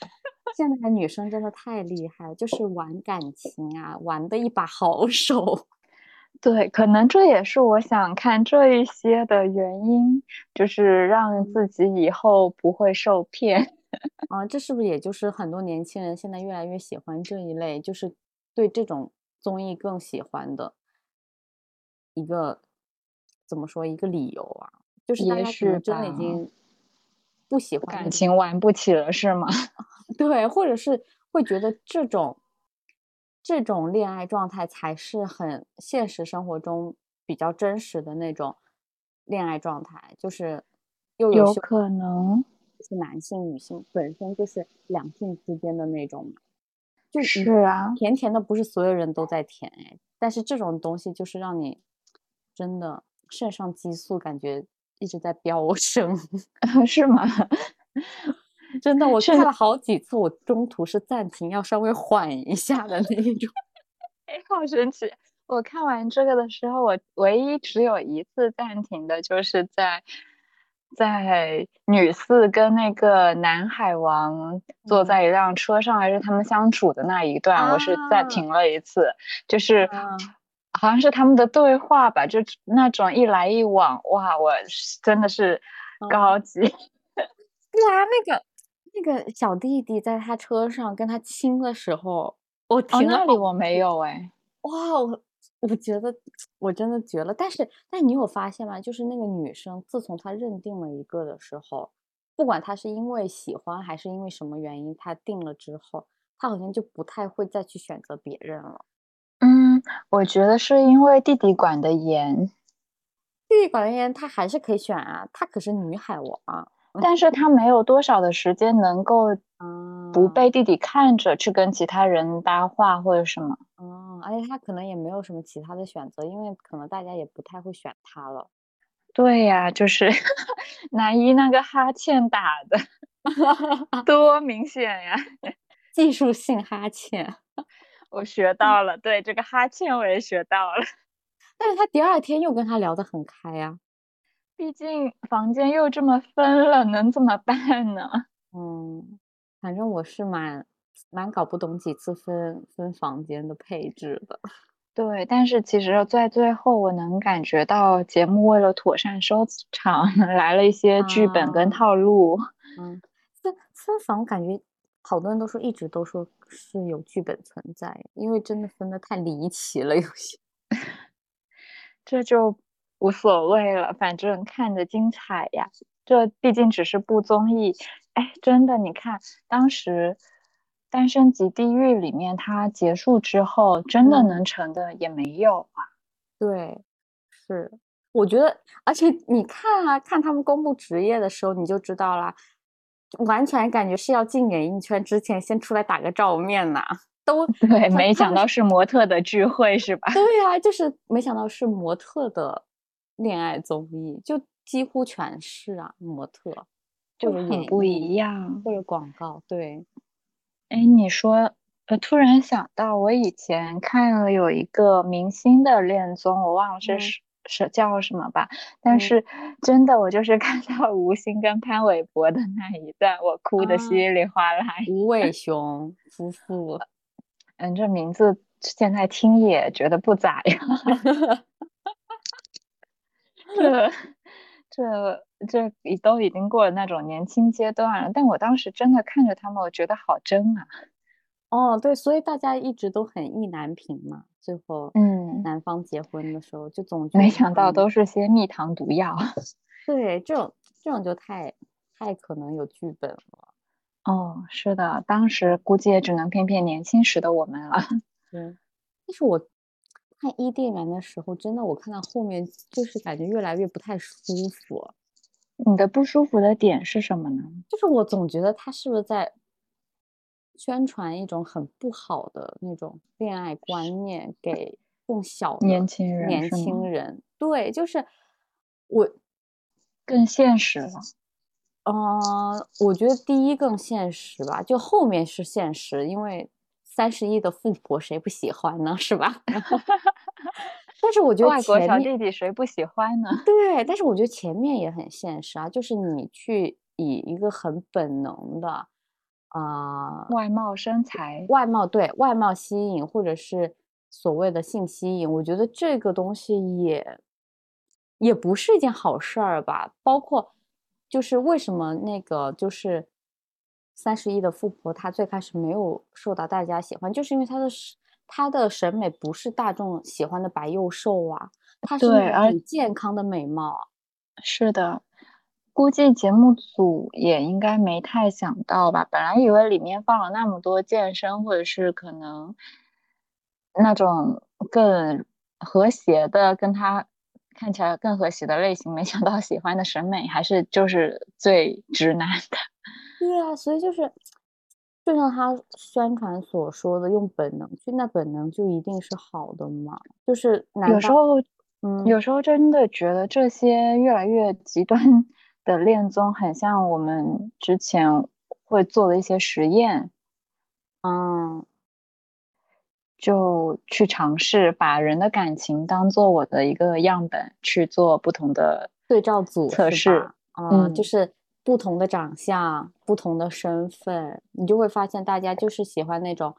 现在的女生真的太厉害，就是玩感情啊，玩的一把好手。对，可能这也是我想看这一些的原因，就是让自己以后不会受骗。啊，这是不是也就是很多年轻人现在越来越喜欢这一类，就是对这种综艺更喜欢的一个。怎么说一个理由啊？就是大家可能真的已经不喜欢感情玩不起了，是吗？对，或者是会觉得这种这种恋爱状态才是很现实生活中比较真实的那种恋爱状态，就是又有可能是男性女性本身就是两性之间的那种，就是啊，甜甜的不是所有人都在甜哎，但是这种东西就是让你真的。肾上激素感觉一直在飙升，是吗？真的，我看了好几次，我中途是暂停，要稍微缓一下的那一种。哎，好神奇！我看完这个的时候，我唯一只有一次暂停的，就是在在女四跟那个南海王坐在一辆车上，还是他们相处的那一段，我是暂停了一次，就是。好像是他们的对话吧，就那种一来一往，哇，我真的是高级。哇，那个那个小弟弟在他车上跟他亲的时候，我停那里我没有哎。哇，我我觉得我真的绝了。但是，但你有发现吗？就是那个女生，自从她认定了一个的时候，不管她是因为喜欢还是因为什么原因，她定了之后，她好像就不太会再去选择别人了。嗯，我觉得是因为弟弟管的严，弟弟管的严，他还是可以选啊，他可是女海王，但是他没有多少的时间能够不被弟弟看着去跟其他人搭话或者什么，嗯，而且他可能也没有什么其他的选择，因为可能大家也不太会选他了。对呀，就是 男一那个哈欠打的 多明显呀，技术性哈欠。我学到了，对这个哈欠我也学到了，但是他第二天又跟他聊得很开呀，毕竟房间又这么分了，能怎么办呢？嗯，反正我是蛮蛮搞不懂几次分分房间的配置的。对，但是其实，在最后我能感觉到节目为了妥善收场，来了一些剧本跟套路。嗯，分分房感觉。好多人都说，一直都说是有剧本存在，因为真的分的太离奇了，有些 这就无所谓了，反正看着精彩呀。这毕竟只是部综艺，哎，真的，你看当时《单身级地狱》里面它结束之后，真的能成的也没有啊。对，是，我觉得，而且你看啊，看他们公布职业的时候，你就知道了。完全感觉是要进演艺圈之前先出来打个照面呐，都 对，没想到是模特的聚会是吧？对呀，就是没想到是模特的恋爱综艺，就几乎全是啊，模特，就是很不一样，或者广告。对，哎，你说，呃，突然想到，我以前看了有一个明星的恋综，我忘了是是叫什么吧。但是真的，我就是看到吴昕跟潘玮柏的那一段，我哭的稀里哗啦。吴伟雄夫妇，嗯，这名字现在听也觉得不咋样。这 这这已都已经过了那种年轻阶段了，但我当时真的看着他们，我觉得好真啊。哦，对，所以大家一直都很意难平嘛。最后，嗯，男方结婚的时候就总没想到都是些蜜糖毒药。对，这种这种就太太可能有剧本了。哦，是的，当时估计也只能骗骗年轻时的我们了。对，但是我看伊甸园的时候，真的我看到后面就是感觉越来越不太舒服。你的不舒服的点是什么呢？就是我总觉得他是不是在。宣传一种很不好的那种恋爱观念给更小的年轻人，年轻人对，就是我更现实了。嗯，我觉得第一更现实吧，就后面是现实，因为三十亿的富婆谁不喜欢呢？是吧？但是我觉得外国小弟弟谁不喜欢呢？对，但是我觉得前面也很现实啊，就是你去以一个很本能的。啊，外貌身材，外貌对外貌吸引，或者是所谓的性吸引，我觉得这个东西也也不是一件好事儿吧。包括就是为什么那个就是三十一的富婆，她最开始没有受到大家喜欢，就是因为她的她的审美不是大众喜欢的白又瘦啊，她是很健康的美貌。是的。估计节目组也应该没太想到吧。本来以为里面放了那么多健身，或者是可能那种更和谐的，跟他看起来更和谐的类型，没想到喜欢的审美还是就是最直男的。对啊，所以就是，就像他宣传所说的，用本能去，那本能就一定是好的吗？就是有时候，嗯，有时候真的觉得这些越来越极端。的恋综很像我们之前会做的一些实验，嗯，就去尝试把人的感情当做我的一个样本去做不同的对照组测试，嗯，就是不同的长相、不同的身份，你就会发现大家就是喜欢那种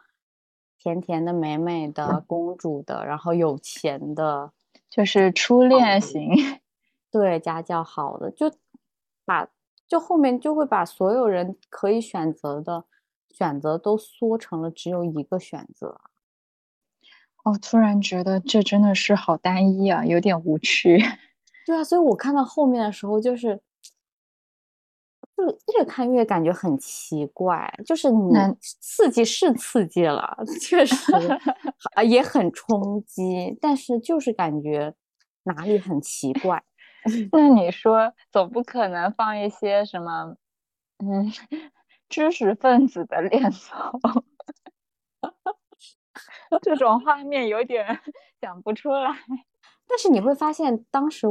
甜甜的、美美的公主的，然后有钱的，就是初恋型，对家教好的就。把就后面就会把所有人可以选择的选择都缩成了只有一个选择。哦，突然觉得这真的是好单一啊，有点无趣。对啊，所以我看到后面的时候，就是就越看越感觉很奇怪。就是你刺激是刺激了，确实啊也很冲击，但是就是感觉哪里很奇怪。那你说，总不可能放一些什么，嗯，知识分子的恋综，这种画面有点想不出来。但是你会发现，当时，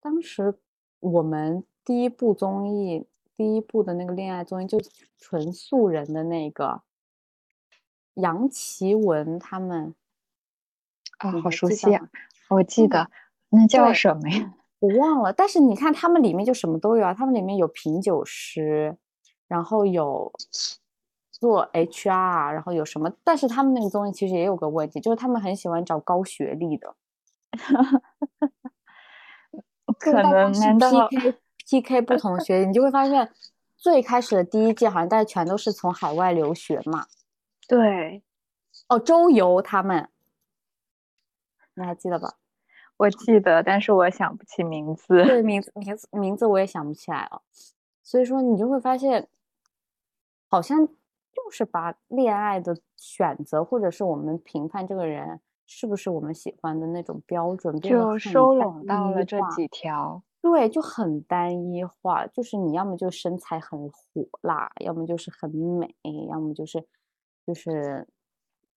当时我们第一部综艺，第一部的那个恋爱综艺，就纯素人的那个杨奇文他们，啊，好熟悉啊！我记得那叫什么呀？我忘了，但是你看他们里面就什么都有啊，他们里面有品酒师，然后有做 HR，然后有什么？但是他们那个综艺其实也有个问题，就是他们很喜欢找高学历的，可能难道 PK PK 不同学？你就会发现最开始的第一季好像大家全都是从海外留学嘛。对，哦，周游他们，你还记得吧？我记得，但是我想不起名字。对，名字名字名字我也想不起来了。所以说，你就会发现，好像就是把恋爱的选择，或者是我们评判这个人是不是我们喜欢的那种标准，就收拢到了这几条。对，就很单一化，就是你要么就身材很火辣，要么就是很美，要么就是就是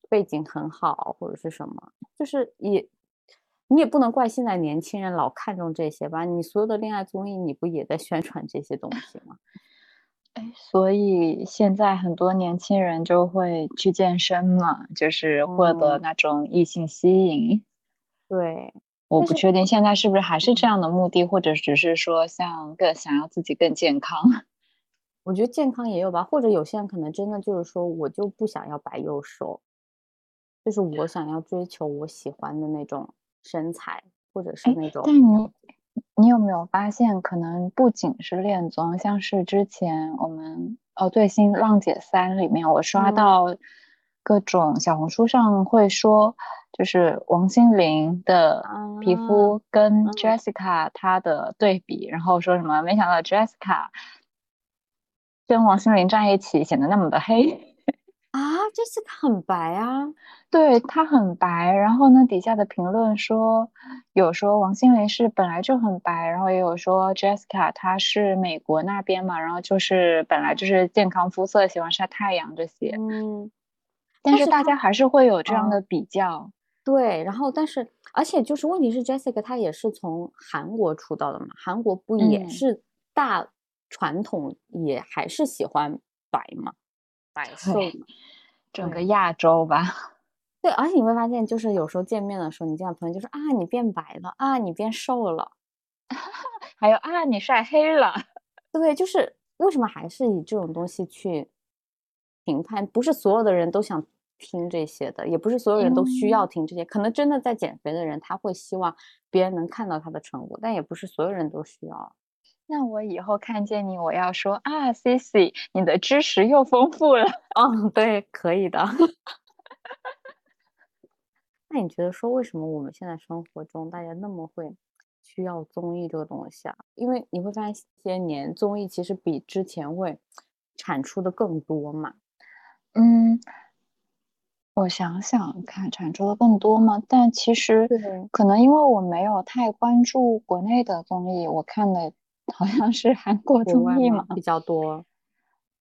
背景很好，或者是什么，就是也。你也不能怪现在年轻人老看重这些吧？你所有的恋爱综艺，你不也在宣传这些东西吗？哎，所以现在很多年轻人就会去健身嘛，就是获得那种异性吸引。对，我不确定现在是不是还是这样的目的，或者只是说像更想要自己更健康。我觉得健康也有吧，或者有些人可能真的就是说我就不想要白又瘦，就是我想要追求我喜欢的那种身材，或者是那种。但你你有没有发现，可能不仅是恋综，像是之前我们哦最新《浪姐三》里面，我刷到各种小红书上会说。就是王心凌的皮肤跟 Jessica 她的对比，然后说什么？没想到 Jessica 跟王心凌站一起显得那么的黑啊！Jessica 很白啊，对她很白。然后呢，底下的评论说有说王心凌是本来就很白，然后也有说 Jessica 她是美国那边嘛，然后就是本来就是健康肤色，喜欢晒太阳这些。嗯，但是大家还是会有这样的比较。对，然后但是，而且就是问题是，Jessica 她也是从韩国出道的嘛，韩国不也是大传统，也还是喜欢白嘛，白瘦嘛，整个亚洲吧。对，而且你会发现，就是有时候见面的时候，你见到朋友就说啊，你变白了啊，你变瘦了，还有啊，你晒黑了。对，就是为什么还是以这种东西去评判？不是所有的人都想。听这些的也不是所有人都需要听这些，可能真的在减肥的人他会希望别人能看到他的成果，但也不是所有人都需要。那我以后看见你，我要说啊，Cici，你的知识又丰富了。嗯，对，可以的。那你觉得说为什么我们现在生活中大家那么会需要综艺这个东西啊？因为你会发现些年综艺其实比之前会产出的更多嘛。嗯。我想想看，产出的更多吗？但其实可能因为我没有太关注国内的综艺，我看的 好像是韩国综艺嘛比较多。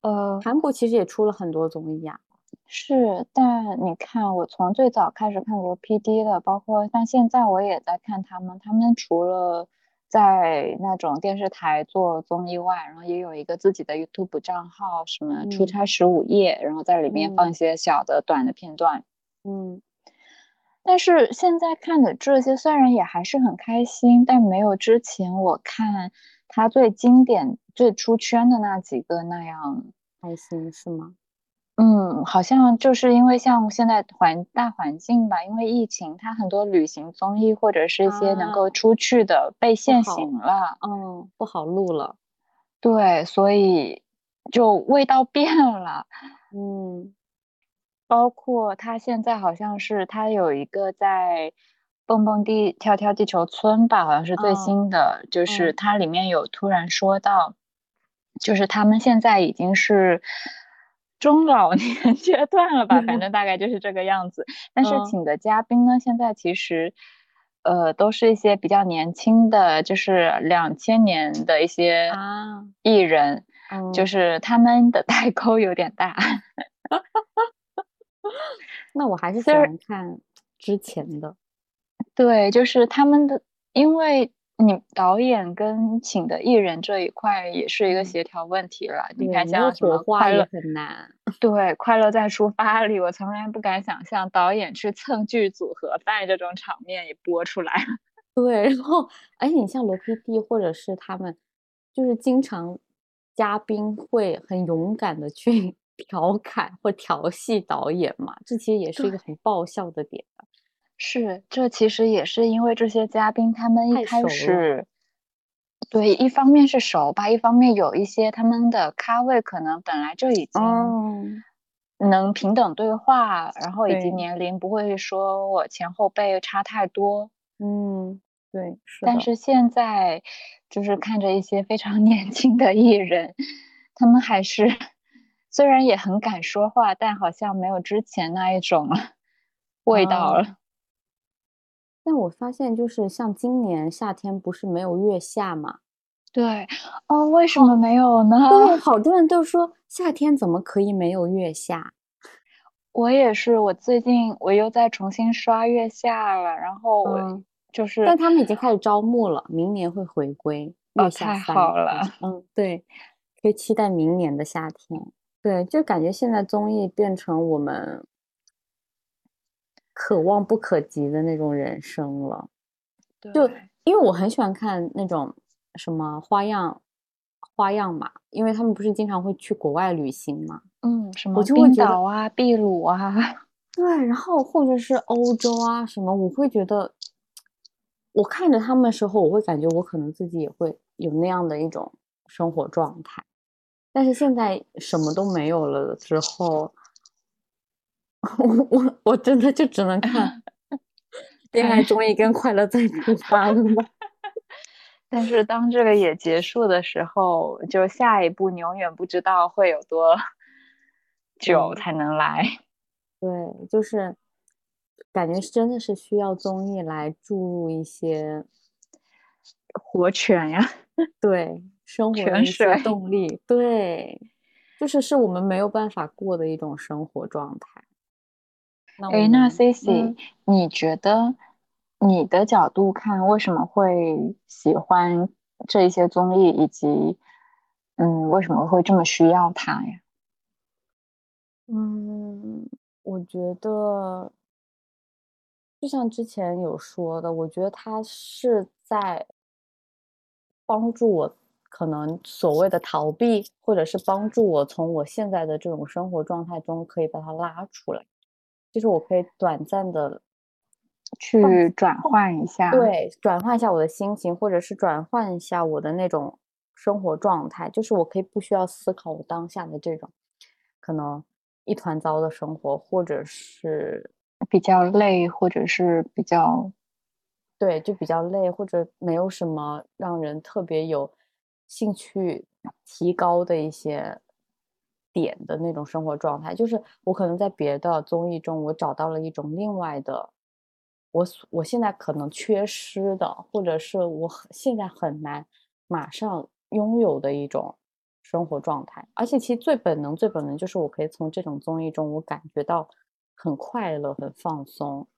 呃，韩国其实也出了很多综艺啊。是，但你看，我从最早开始看过 PD 的，包括像现在我也在看他们，他们除了。在那种电视台做综艺外，然后也有一个自己的 YouTube 账号，什么出差十五夜，然后在里面放一些小的短的片段。嗯，但是现在看的这些虽然也还是很开心，但没有之前我看他最经典、最出圈的那几个那样开心，是吗？嗯，好像就是因为像现在环大环境吧，因为疫情，它很多旅行综艺或者是一些能够出去的被限行了，嗯，不好录了。对，所以就味道变了。嗯，包括他现在好像是他有一个在蹦蹦地跳跳地球村吧，好像是最新的，就是它里面有突然说到，就是他们现在已经是。中老年 阶段了吧，反正大概就是这个样子。但是请的嘉宾呢，现在其实，呃，都是一些比较年轻的，就是两千年的一些艺人，就是他们的代沟有点大。那我还是喜欢看之前的。对，就是他们的，因为。你导演跟请的艺人这一块也是一个协调问题了。你看像什么快乐很难，对，快乐在出发里，我从来不敢想象导演去蹭剧组盒饭这种场面也播出来了。对，然后而且你像罗 PD 或者是他们，就是经常嘉宾会很勇敢的去 调侃或调戏导演嘛，这其实也是一个很爆笑的点。是，这其实也是因为这些嘉宾他们一开始，对，一方面是熟吧，一方面有一些他们的咖位可能本来就已经能平等对话，然后以及年龄不会说我前后辈差太多。嗯，对。但是现在就是看着一些非常 年轻的艺人，他们还是虽然也很敢说话，但好像没有之前那一种 味道了。但我发现，就是像今年夏天不是没有月下嘛？对，哦，为什么没有呢？对，好多人都说夏天怎么可以没有月下？我也是，我最近我又在重新刷月下了，然后我就是，但他们已经开始招募了，明年会回归月下太好了，嗯，对，可以期待明年的夏天。对，就感觉现在综艺变成我们。可望不可及的那种人生了，就因为我很喜欢看那种什么花样花样嘛，因为他们不是经常会去国外旅行嘛，嗯，什么冰岛啊、秘鲁啊，对，然后或者是欧洲啊什么，我会觉得，我看着他们的时候，我会感觉我可能自己也会有那样的一种生活状态，但是现在什么都没有了之后。我我我真的就只能看 恋爱综艺跟快乐再出发了吗？但是当这个也结束的时候，就下一步你永远不知道会有多久才能来。对，就是感觉真的是需要综艺来注入一些活泉呀，对生活的一些动力。对，就是是我们没有办法过的一种生活状态。哎，那 C C，你觉得你的角度看，为什么会喜欢这一些综艺，以及嗯，为什么会这么需要它呀？嗯，我觉得就像之前有说的，我觉得它是在帮助我，可能所谓的逃避，或者是帮助我从我现在的这种生活状态中，可以把它拉出来。就是我可以短暂的去转换一下，对，转换一下我的心情，或者是转换一下我的那种生活状态。就是我可以不需要思考我当下的这种可能一团糟的生活，或者是比较累，或者是比较对，就比较累，或者没有什么让人特别有兴趣提高的一些。点的那种生活状态，就是我可能在别的综艺中，我找到了一种另外的，我我现在可能缺失的，或者是我现在很难马上拥有的一种生活状态。而且其实最本能、最本能就是我可以从这种综艺中，我感觉到很快乐、很放松。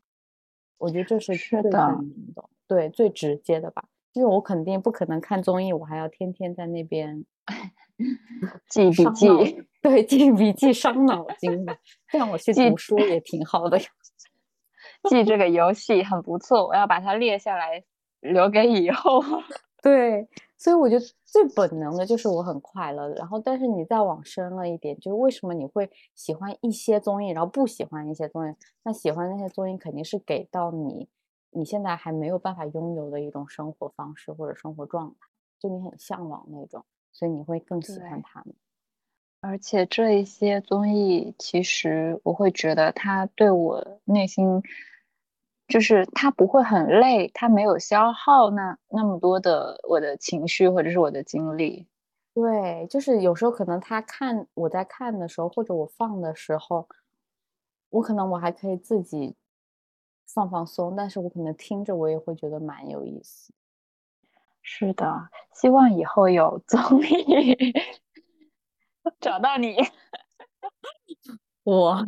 我觉得这是最本能的，对，最直接的吧。因为我肯定不可能看综艺，我还要天天在那边。记笔记，对，记笔记伤脑筋的。这样我去 读书也挺好的呀。记这个游戏很不错，我要把它列下来，留给以后。对，所以我觉得最本能的就是我很快乐。然后，但是你再往深了一点，就是为什么你会喜欢一些综艺，然后不喜欢一些综艺？那喜欢那些综艺肯定是给到你你现在还没有办法拥有的一种生活方式或者生活状态，就你很向往那种。所以你会更喜欢他们，而且这一些综艺，其实我会觉得它对我内心，就是它不会很累，它没有消耗那那么多的我的情绪或者是我的精力。对，就是有时候可能他看我在看的时候，或者我放的时候，我可能我还可以自己放放松，但是我可能听着我也会觉得蛮有意思。是的，希望以后有综艺找到你。我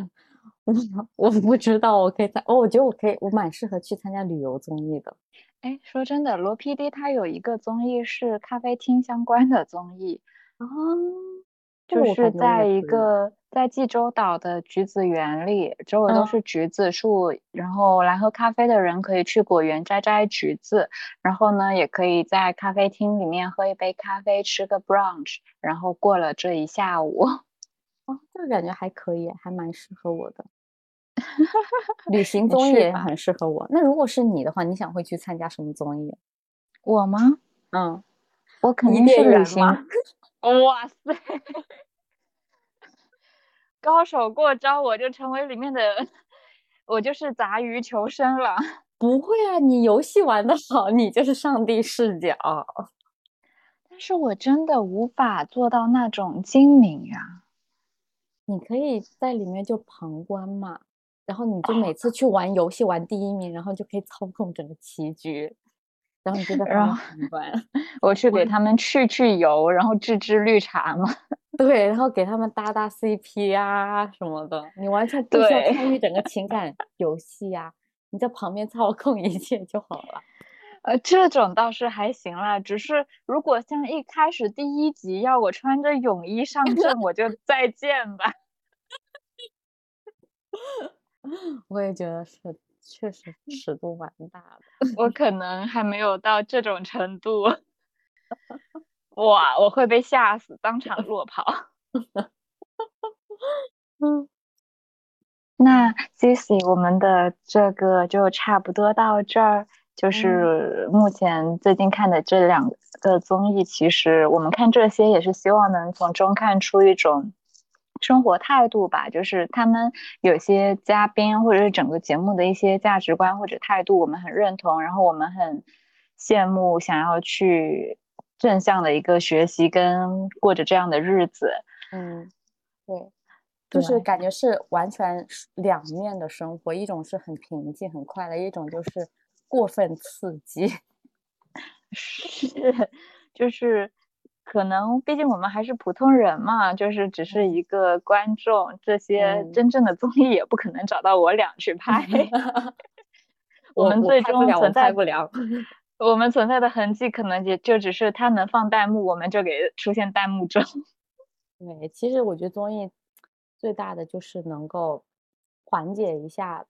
我我不知道，我可以在哦，我觉得我可以，我蛮适合去参加旅游综艺的。哎，说真的，罗 PD 他有一个综艺是咖啡厅相关的综艺啊。就是在一个在济州岛的橘子园里，周围都是橘子树，然后来喝咖啡的人可以去果园摘摘橘子，然后呢，也可以在咖啡厅里面喝一杯咖啡，吃个 brunch，然后过了这一下午。哦，这个感觉还可以，还蛮适合我的。旅行综艺也很适合我。那如果是你的话，你想会去参加什么综艺？我吗？嗯，我肯定是旅行。哇塞！高手过招，我就成为里面的，我就是杂鱼求生了。不会啊，你游戏玩的好，你就是上帝视角。但是我真的无法做到那种精明呀。你可以在里面就旁观嘛，然后你就每次去玩游戏玩第一名，然后就可以操控整个棋局。然后你就在旁边 我去给他们去去油，然后制制绿茶嘛。对，然后给他们搭搭 CP 啊什么的，你完全不需要参与 整个情感游戏呀，你在旁边操控一切就好了。呃，这种倒是还行啦，只是如果像一开始第一集要我穿着泳衣上阵，我就再见吧。我也觉得是。确实尺度蛮大的。我可能还没有到这种程度。哇，我会被吓死，当场落跑。嗯，那 Cici，我们的这个就差不多到这儿。就是目前最近看的这两个综艺，其实我们看这些也是希望能从中看出一种生活态度吧。就是他们有些嘉宾或者是整个节目的一些价值观或者态度，我们很认同，然后我们很羡慕，想要去正向的一个学习跟过着这样的日子。嗯，对，就是感觉是完全两面的生活，一种是很平静很快乐，一种就是。过分刺激，是，就是可能，毕竟我们还是普通人嘛，就是只是一个观众，这些真正的综艺也不可能找到我俩去拍。我们最终存在不了，我们存在的痕迹可能也就只是他能放弹幕，我们就给出现弹幕中。对，其实我觉得综艺最大的就是能够缓解一下。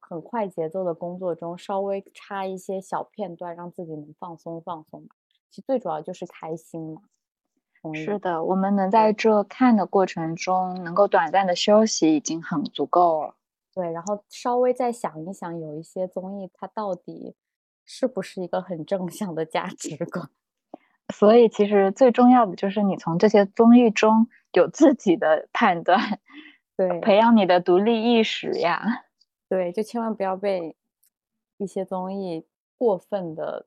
很快节奏的工作中，稍微插一些小片段，让自己能放松放松吧。其实最主要就是开心嘛。是的，我们能在这看的过程中，能够短暂的休息，已经很足够了。对，然后稍微再想一想，有一些综艺它到底是不是一个很正向的价值观？所以，其实最重要的就是你从这些综艺中有自己的判断，对，培养你的独立意识呀。对，就千万不要被一些综艺过分的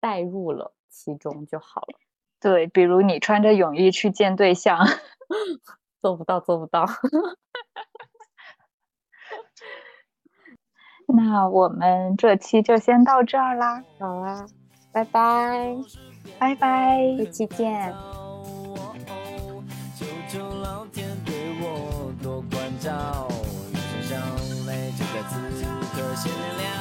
带入了其中就好了。对，比如你穿着泳衣去见对象，做不到，做不到。那我们这期就先到这儿啦。好啊，拜拜，拜拜，一期见。此刻，鲜年